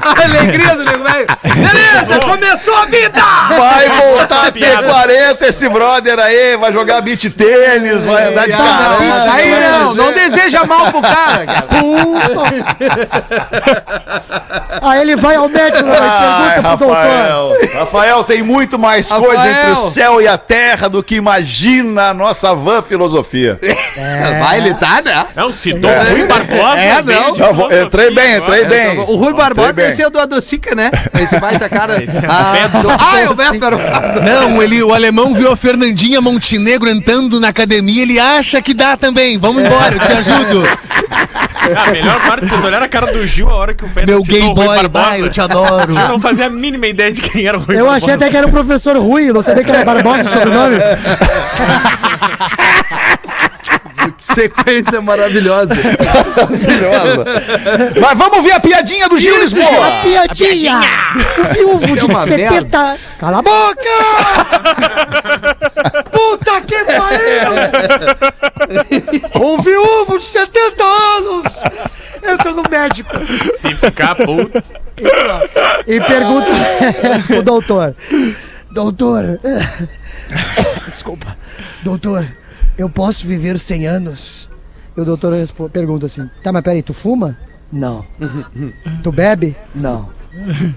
A alegria do nego velho. Beleza, começou a vida! Vai voltar a ter Piada. 40 esse brother aí, vai jogar beat tênis, vai andar de Ah, não, caramba. aí não, não deseja mal pro cara, cara. Aí ele vai ao médico né, e pergunta pro doutor. Rafael. Rafael, tem muito mais Rafael. coisa entre o céu e a terra do que imagina a nossa van filosofia. Vai, ele tá, né? Não, citou Rui Barbosa. É, não. Já vou- entrei bem, entrei agora. bem. O Rui Barbosa esse é do Adocica, né? Esse baita cara. Esse é o ah, Beto. do- ah, é o Beto Barbosa. Não, ele, o alemão viu a Fernandinha Montenegro entrando na academia, ele acha que dá também. Vamos embora, eu te ajudo. Ah, a melhor parte, vocês olharam a cara do Gil a hora que o Pedro Meu gay o boy, Barbosa. vai, eu te adoro. Eu não fazia a mínima ideia de quem era o Rui Eu Barbosa. achei até que era o professor Rui, não sabia que era Barbosa o sobrenome. [laughs] Que sequência maravilhosa. Maravilhosa. Mas vamos ver a piadinha do Gil Lisboa. A piadinha! O viúvo é de uma 70... Cala a boca! [laughs] Puta que pariu! O viúvo de 70 anos entra no médico Se ficar puto. e pergunta [laughs] o doutor. Doutor... Desculpa. Doutor, eu posso viver 100 anos? E o doutor pergunta assim, tá, mas peraí, tu fuma? Não. [laughs] Tu bebe? Não.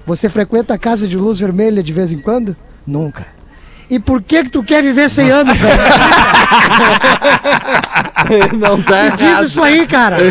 Você frequenta a casa de luz vermelha de vez em quando? Nunca. E por que que tu quer viver 100 anos, velho? [laughs] Não tá Diz errado. isso aí, cara. [laughs]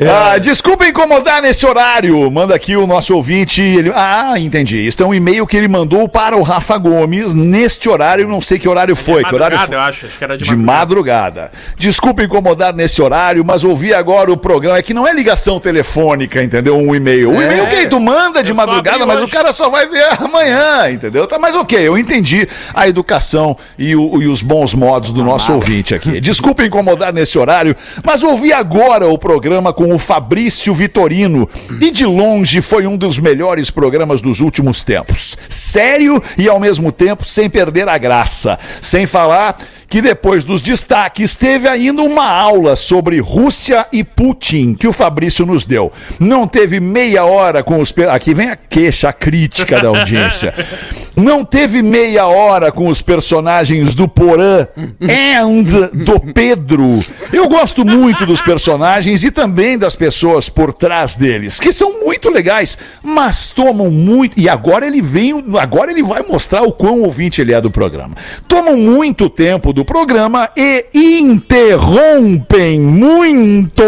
Ah, desculpa incomodar nesse horário. Manda aqui o nosso ouvinte. Ele... Ah, entendi. Isso é um e-mail que ele mandou para o Rafa Gomes neste horário. Não sei que horário foi. que horário Madrugada, foi? eu acho. Acho que era de, De madrugada. Desculpa incomodar nesse horário, mas ouvi agora o programa. É que não é ligação telefônica, entendeu? Um e-mail. O É. e-mail que tu manda de Eu madrugada, mas o hoje. cara só vai ver amanhã, entendeu? Tá, mas ok, eu entendi a educação e, o- e os bons modos do nosso ouvinte aqui. Desculpa incomodar nesse horário, mas ouvi agora o programa com o Fabrício Vitorino e de longe foi um dos melhores programas dos últimos tempos. Sério e ao mesmo tempo sem perder a graça. Sem falar que depois dos destaques teve ainda uma aula sobre Rússia e Putin que o Fabrício nos deu. Não teve meia hora com os. Aqui vem a queixa, a crítica da audiência. [laughs] Não teve meia hora com os personagens do Porã and do Pedro. Eu gosto muito dos personagens e também das pessoas por trás deles, que são muito legais, mas tomam muito. E agora ele vem, agora ele vai mostrar o quão ouvinte ele é do programa. Tomam muito tempo do programa e interrompem muito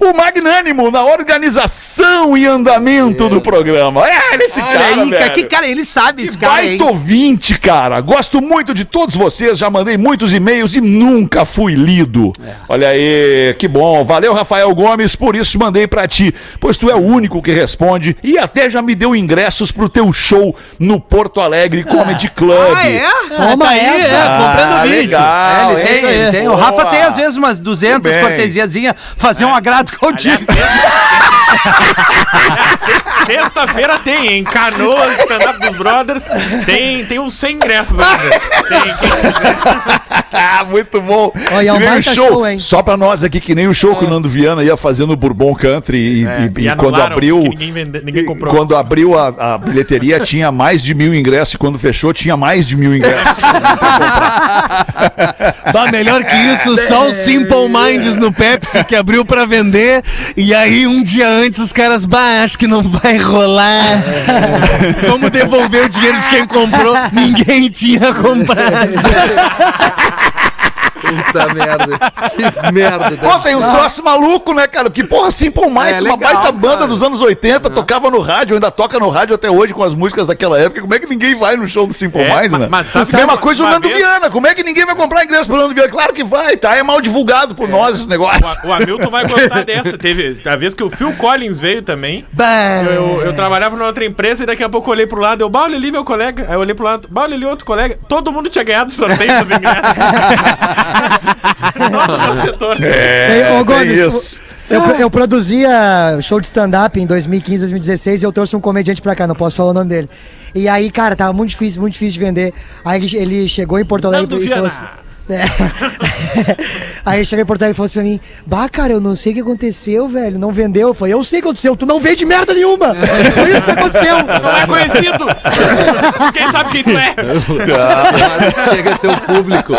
o magnânimo na organização e andamento do programa. É, olha esse Olha cara, aí, cara, velho. que cara, ele sabe esse Que cara baita ouvinte, cara. Gosto muito de todos vocês, já mandei muitos e-mails e nunca fui lido. É. Olha aí, que bom. Valeu, Rafael Gomes, por isso mandei pra ti, pois tu é o único que responde e até já me deu ingressos pro teu show no Porto Alegre Comedy Club. Ah, é? Toma tá aí, essa. é, comprando Ah, vídeo. legal, É, ele tem, hein? ele tem. O. Rafa tem às vezes umas 200 Muito bem. cortesiazinhas, fazer um agrado contigo. [laughs] Sexta-feira tem, em Canoas, stand-up dos brothers, tem, tem uns 100 ingressos ainda. Tem, Ah, muito bom. Olha, é um baita show, show, hein? Só pra nós aqui, que nem o show que o Nando Viana ia fazer no Bourbon Country e, É, e- e e quando abriu. ninguém vende- ninguém comprou. Quando abriu a, a bilheteria [laughs] tinha mais de mil ingressos e quando fechou tinha mais de mil ingressos. [laughs] Bah, melhor que isso, só o Simple Minds no Pepsi que abriu pra vender. E aí, um dia antes, os caras, bah, acho que não vai rolar. Vamos devolver o dinheiro de quem comprou. [laughs] Ninguém tinha comprado. [laughs] Puta merda. Que merda. Pô, tem uns troços malucos, né, cara? Porque, porra, Simple Minds, É, uma legal, baita banda cara. dos anos 80, tocava no rádio, ainda toca no rádio até hoje com as músicas daquela época. Como é que ninguém vai no show do Simple É, Minds, né? mas sabe- Mesma coisa o uma Nando vez- Viana. Como é que ninguém vai comprar ingresso pro Nando Viana? Claro que vai, tá? É mal divulgado por nós esse negócio. O, o Hamilton vai gostar dessa. Teve a vez que o Phil Collins veio também. Eu, eu- eu trabalhava numa outra empresa e daqui a pouco eu olhei pro lado, eu, Baule ali, meu colega. Aí eu olhei pro lado, Baule ali, outro colega. Todo mundo tinha ganhado sorteio dos [laughs] ingressos. Todo o setor. É, ô, Gomes, isso. Eu, eu produzia show de stand-up em 2015, 2016 e eu trouxe um comediante pra cá, não posso falar o nome dele. E aí, cara, tava muito difícil, muito difícil de vender. Aí ele, ele chegou em Porto Alegre Nando e falou assim. É. [laughs] Aí chegou em Porto Alegre e falou assim pra mim: Bah, cara, eu não sei o que aconteceu, velho. Não vendeu. Eu falei: Eu sei o que aconteceu, tu não vende merda nenhuma. [laughs] Foi isso que aconteceu. Não é conhecido. [laughs] Quem sabe quem tu é? Agora chega teu público.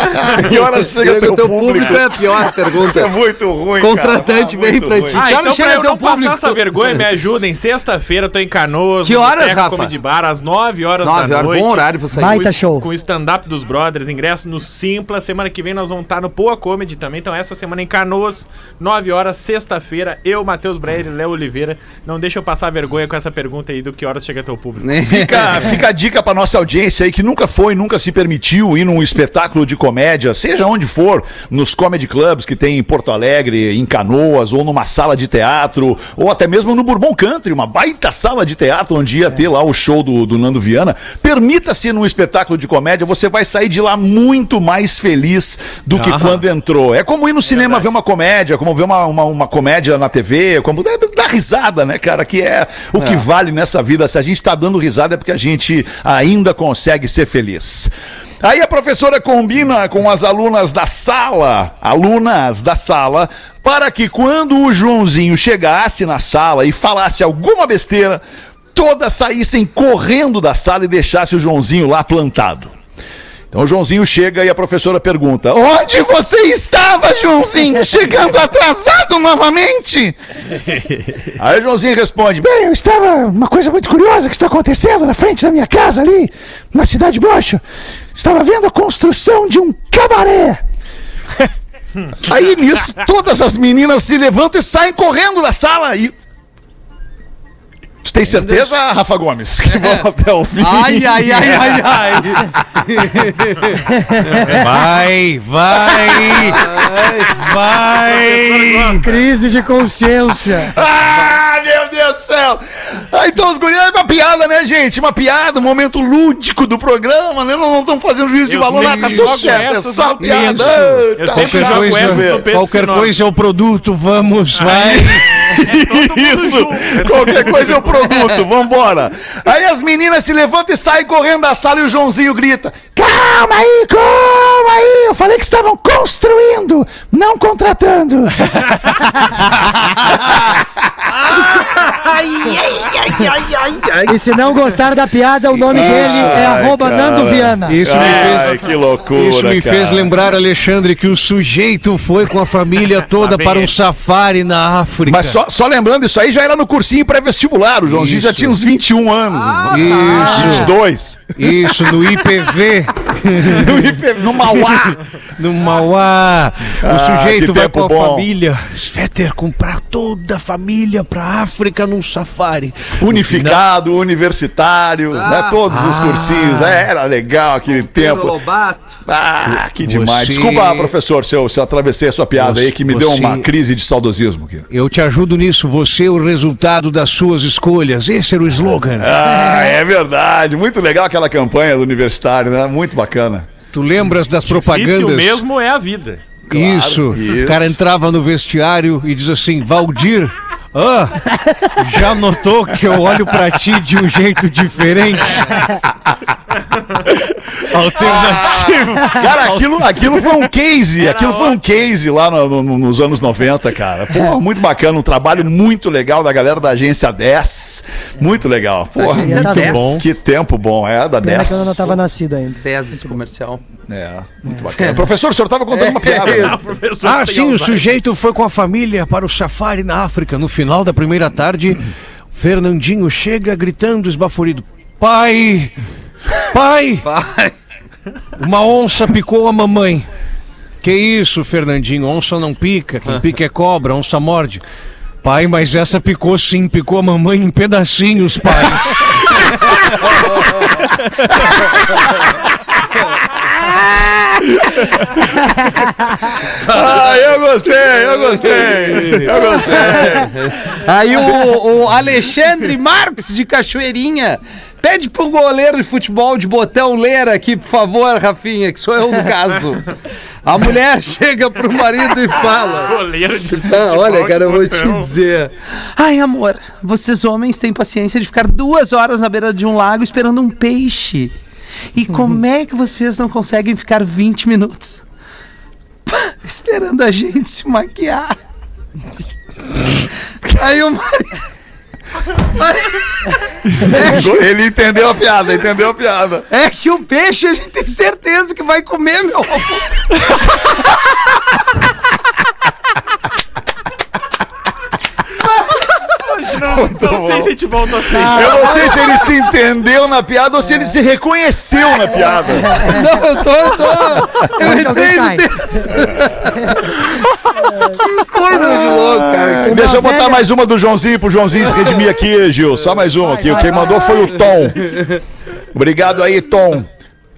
Que horas chega teu público? é a pior pergunta. Isso é muito ruim, Contratante cara. vem Muito pra ruim. ti. Ah, Que então chega pra eu teu não passar público? essa vergonha, me ajudem. Sexta-feira eu tô em Canoas. Que horas, Rafa? Comedy Bar, às 9 horas Nove da horas, noite. bom horário pra sair. Baita Com- show. Com o stand-up dos brothers, ingresso no Simpla. Semana que vem nós vamos estar no Poa Comedy também. Então, essa semana em Canoas, 9 horas, sexta-feira. Eu, Matheus Breyer e Léo Oliveira. Não deixa eu passar vergonha com essa pergunta aí do que horas chega teu público. [laughs] Fica, fica a dica pra nossa audiência aí que nunca foi, nunca se permitiu ir num espetáculo de comédia, seja onde for, nos comedy clubs que tem em Porto Alegre, em Canoas, ou numa sala de teatro, ou até mesmo no Bourbon Country, uma baita sala de teatro onde ia ter lá o show do, do Nando Viana. Permita-se num espetáculo de comédia, você vai sair de lá muito mais feliz do que quando entrou. É como ir no cinema ver uma comédia, como ver uma, uma, uma comédia na TV, como dar, dar risada, né, cara? Que é o que vale nessa vida. Se a gente tá dando risada é porque a gente ainda consegue ser feliz. Aí a professora combina com as alunas da sala, alunas da sala, para que quando o Joãozinho chegasse na sala e falasse alguma besteira, todas saíssem correndo da sala e deixasse o Joãozinho lá plantado. Então o Joãozinho chega e a professora pergunta: Onde você estava, Joãozinho? Chegando atrasado novamente? [laughs] Aí o Joãozinho responde: Bem, eu estava. Uma coisa muito curiosa que está acontecendo na frente da minha casa ali, na Cidade Broxa. Estava vendo a construção de um cabaré. [laughs] Aí nisso, todas as meninas se levantam e saem correndo da sala. E. Tu tem certeza, Rafa Gomes, que vão até o fim? Ai, ai, ai, ai, ai. Vai, vai, vai. Crise de consciência. Ah, meu Deus do céu! Ah, então os guris é uma piada, né, gente? Uma piada, um momento lúdico do programa, né? Não estamos fazendo juízo de valor lá, tá tudo certo. É só piada. Eu Eita, sempre jogo Pedro Qualquer coisa é o produto, vamos, vai. Isso! Qualquer coisa é o produto, vambora! Aí as meninas se levantam e saem correndo da sala e o Joãozinho grita: Calma aí, calma aí! Eu falei que estavam construindo, não contratando! E se não gostar da piada, o nome dele é Ai, arroba. Nando Viana. Isso me Ai, fez, que loucura! isso me cara. fez lembrar, Alexandre, que o sujeito foi com a família toda vem para um safari na África. Mas só, só lembrando, isso aí já era no cursinho pré-vestibular. O Joãozinho já tinha uns 21 anos. Isso, 22. isso, no IPV, [laughs] No IP no Mauá. [laughs] no Mauá. O Ah, sujeito vai com a bom. família. Svetter comprar toda a família pra África num safari. Unificado, universitário, né? Todos os cursinhos. né? Era legal aquele tempo. Lobato. Ah, que demais. Você- Desculpa, professor, se eu, se eu atravessei a sua piada aí, que me deu Você- uma crise de saudosismo aqui. Eu te ajudo nisso, você é o resultado das suas escolhas. Esse era o slogan. [laughs] Ah, é verdade. Muito legal aquela campanha do universitário, né? Muito bacana. Tu lembras das Difícil propagandas? mesmo é a vida. isso. isso. O cara entrava no vestiário e diz assim: Valdir, ah, já notou que eu olho pra ti de um jeito diferente? [laughs] Alternativo. Cara, aquilo, aquilo foi um case, aquilo foi um case lá no- no- nos anos 90, cara. Pô, muito bacana, um trabalho muito legal da galera da agência 10. Muito legal. Pô, muito 10. bom. Que tempo bom, é, da Pena 10. que eu não tava nascido ainda. 10 esse comercial. É, muito bacana. Professor, o senhor tava contando uma piada. É né? isso. [laughs] Professor Ah, sim, o sujeito foi com a família para o safari na África. No final da primeira tarde, Fernandinho chega gritando esbaforido: Pai! Pai! [laughs] Vai. Uma onça picou a mamãe. Que isso, Fernandinho? Onça não pica, quem pica é cobra, onça morde. Pai, mas essa picou sim, picou a mamãe em pedacinhos, pai. [laughs] Ah, eu gostei, eu gostei. Eu gostei. Aí o, o Alexandre Marques de Cachoeirinha pede pro goleiro de futebol de botão ler aqui, por favor, Rafinha, que sou eu no caso. A mulher [laughs] chega pro marido e fala. Goleiro de Ah, futebol olha, de cara, eu vou te dizer. Ai, amor, vocês homens têm paciência de ficar duas horas na beira de um lago esperando um peixe. E como é que vocês não conseguem ficar 20 minutos [laughs] esperando a gente se maquiar? [laughs] Aí o marido. [laughs] Ele entendeu a piada, entendeu a piada. É que o peixe a gente tem certeza que vai comer, meu amor. Não, não sei se a gente volta assim. Eu não sei se ele se entendeu na piada ou se ele se reconheceu na piada. Não, eu tô, eu tô. Eu entrei no texto. [laughs] que coisa de louco, cara. Deixa eu botar velha- mais uma do Joãozinho pro Joãozinho se redimir aqui, Gil. Só mais uma aqui. Quem mandou foi o Tom. Obrigado aí, Tom.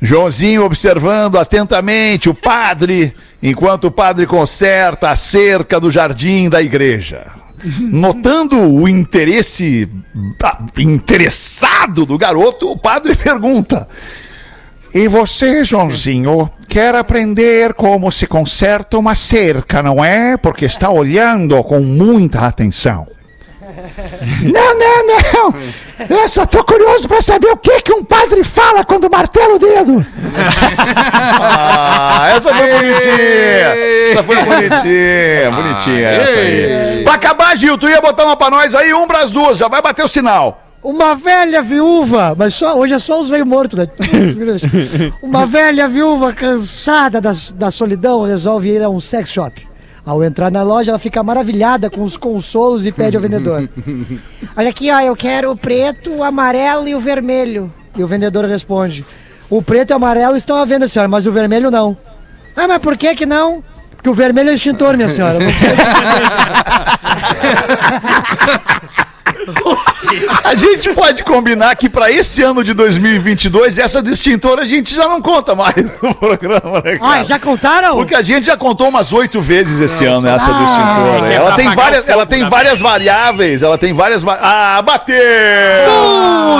Joãozinho observando atentamente o padre, enquanto o padre conserta a cerca do jardim da igreja. Notando o interesse interessado do garoto, o padre pergunta: E você, Joãozinho, quer aprender como se conserta uma cerca, não é? Porque está olhando com muita atenção. [laughs] Não, não, não! Eu só tô curioso pra saber o que, que um padre fala quando martela o dedo. ah, essa foi bonitinha! Essa foi bonitinha, bonitinha essa aí. Pra acabar, Gil, tu ia botar uma pra nós aí, um pras duas, já vai bater o sinal. Uma velha viúva, mas só, hoje é só os velhos mortos, né? [laughs] Uma velha viúva cansada da, da solidão resolve ir a um sex shop. Ao entrar na loja, ela fica maravilhada com os consolos e pede ao vendedor: [laughs] Olha aqui, ó, eu quero o preto, o amarelo e o vermelho. E o vendedor responde: O preto e o amarelo estão à venda, senhora, mas o vermelho não. Ah, mas por que que não? Porque o vermelho é extintor, minha senhora. [laughs] [laughs] Não [laughs] A gente pode combinar que pra esse ano de 2022, essa distintora a gente já não conta mais no programa, né, cara? Ah, já contaram? Porque a gente já contou umas oito vezes esse ano essa Ah. distintora. É Ela pra tem várias, ela tem da várias variáveis, ela tem várias. va- Ah, bateu!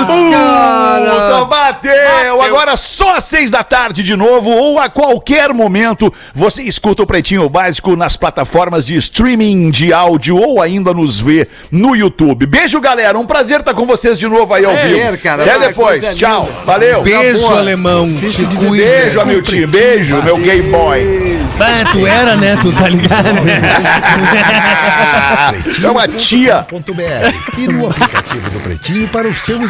Puta, bateu! Agora só às seis da tarde de novo ou a qualquer momento você escuta o Pretinho Básico nas plataformas de streaming de áudio ou ainda nos vê no YouTube. Beijo, galera. Um prazer estar com vocês de novo aí ao É, vivo. cara, Até depois. coisa Tchau. Valeu. Beijo, Boa. alemão. Te cuida. Beijo, Amiltinho. Beijo, meu gay boy. Ah, tu era, né? Tu tá ligado? [laughs] é uma tia. .br e no aplicativo do Pretinho para o seu